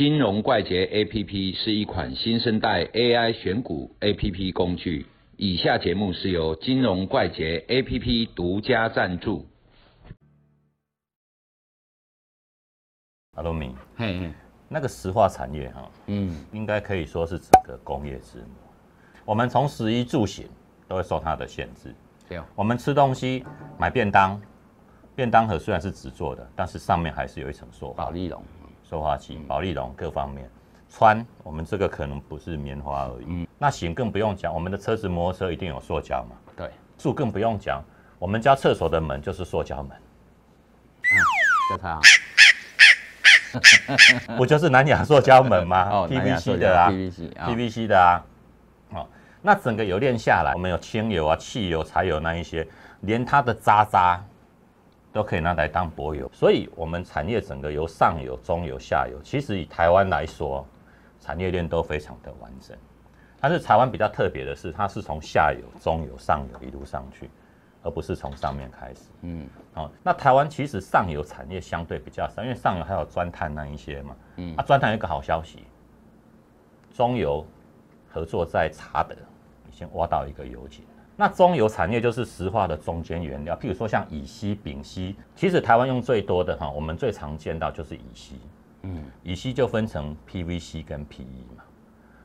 金融怪杰 APP 是一款新生代 AI 选股 APP 工具。以下节目是由金融怪杰 APP 独家赞助。阿罗米，嘿嘿，那个石化产业哈，嗯，应该可以说是整个工业之母。我们从食衣住行都会受它的限制。对哦，我们吃东西买便当，便当盒虽然是纸做的，但是上面还是有一层塑化保利龙，塑化剂、保利龙各方面。穿我们这个可能不是棉花而已，嗯。那行更不用讲，我们的车子、摩托车一定有塑胶嘛。对，住更不用讲，我们家厕所的门就是塑胶门，叫它 不就是南亚塑胶门吗？哦？PVC 的啊。PVC 啊，PVC 的啊，哦，那整个油链下来，我们有轻油啊、汽油、柴油那一些，连它的渣渣都可以拿来当柏油，所以我们产业整个由上游、中游、下游，其实以台湾来说，产业链都非常的完整。但是台湾比较特别的是，它是从下游、中游、上游一路上去，而不是从上面开始。嗯哦，那台湾其实上游产业相对比较少，因为上游还有钻探那一些嘛。嗯啊，钻探有一个好消息，中游合作在查德已经挖到一个油井了。那中游产业就是石化的中间原料，譬如说像乙烯、丙烯，其实台湾用最多的哈，我们最常见到就是乙烯。嗯乙烯就分成 PVC 跟 PE 嘛。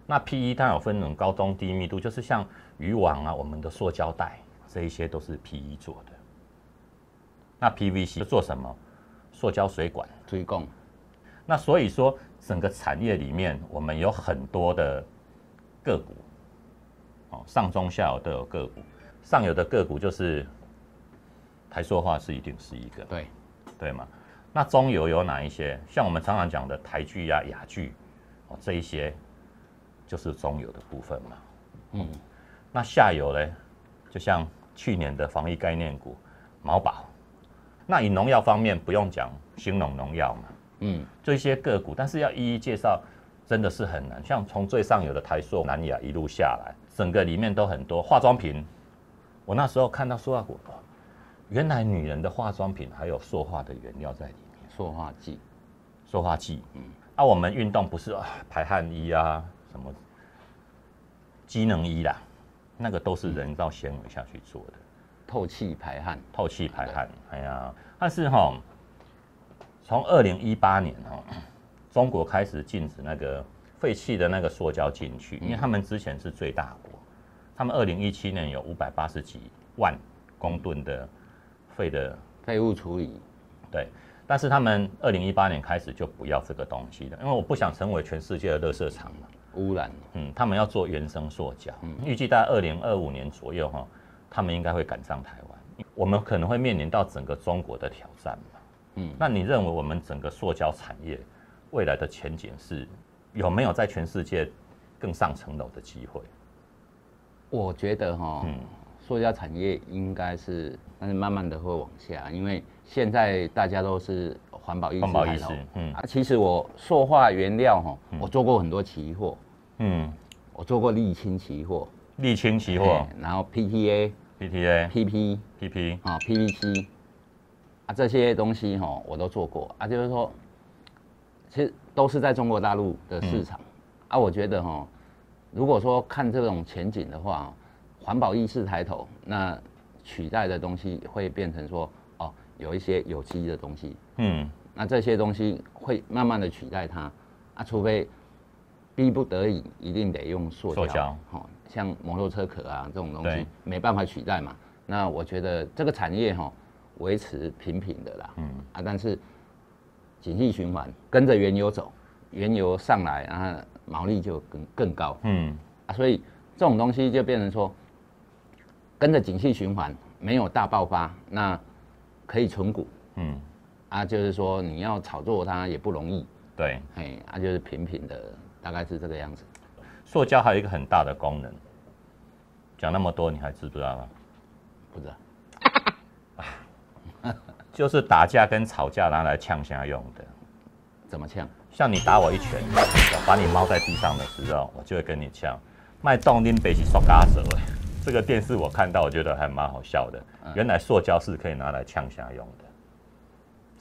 那 PE 它有分那种高中低密度，就是像渔网啊，我们的塑胶袋这一些都是 PE 做的。那 PVC 做什么？塑胶水管。追供，那所以说，整个产业里面，我们有很多的个股，哦，上中下游都有个股。上游的个股就是台塑化是一定是一个，对，对嘛？那中游有哪一些？像我们常常讲的台剧呀、雅剧，哦，这一些就是中游的部分嘛。嗯那下游呢，就像去年的防疫概念股毛宝，那以农药方面不用讲，兴农农药嘛，嗯这些个股，但是要一一介绍，真的是很难。像从最上游的台塑、南亚一路下来，整个里面都很多化妆品。我那时候看到塑化股，哦原来女人的化妆品还有塑化的原料在里面，塑化剂，塑化剂。嗯，啊，我们运动不是啊，排汗衣啊，什么机能衣啦，那个都是人造纤维下去做的。透气排汗，透气排汗。哎呀，但是哈、从二零一八年哈、中国开始禁止那个废弃的那个塑胶进去，因为他们之前是最大国，他们二零一七年有五百八十几万公吨的废的废物处理，对。但是他们二零一八年开始就不要这个东西了，因为我不想成为全世界的垃圾场嘛。污染，嗯，他们要做原生塑胶，预计在二零二五年左右哈，他们应该会赶上台湾。我们可能会面临到整个中国的挑战嘛。嗯那你认为我们整个塑胶产业未来的前景是有没有在全世界更上层楼的机会？我觉得哈，嗯。塑胶产业应该是，但是慢慢的会往下，因为现在大家都是环保意识意抬头识嗯。啊，其实我塑化原料哈，我做过很多期货，嗯，我做过沥青期货，沥青期货。哎、然后 PTA、PTA、PP PP，啊、PVC 啊这些东西哈，我都做过。啊，就是说，其实都是在中国大陆的市场、啊，我觉得哈，如果说看这种前景的话，环保意识抬头，那取代的东西会变成说哦，有一些有机的东西，嗯。那这些东西会慢慢的取代它。啊，除非逼不得已，一定得用塑胶，哦，像摩托车壳啊这种东西没办法取代嘛。那我觉得这个产业哈、维持平平的啦，嗯。啊，但是景气循环跟着原油走，原油上来，啊，毛利就更更高嗯啊，所以这种东西就变成说跟着景气循环没有大爆发，那可以存股嗯，啊，就是说你要炒作它也不容易。对，嘿，啊，就是平平的，大概是这个样子。塑胶还有一个很大的功能，讲那么多你还知不知道吗？不知道，就是打架跟吵架拿来呛下用的。怎么呛？像你打我一拳，我把你猫在地上的时候，我就会跟你呛，卖动拎北起塑嘎折。这个电视我看到，我觉得还蛮好笑的。原来塑胶是可以拿来呛下用的，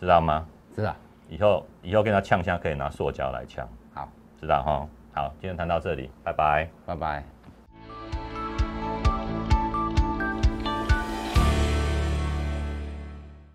知道吗？知道？以后以后跟他呛下可以拿塑胶来呛，好知道哈。好，今天谈到这里，拜拜，拜拜。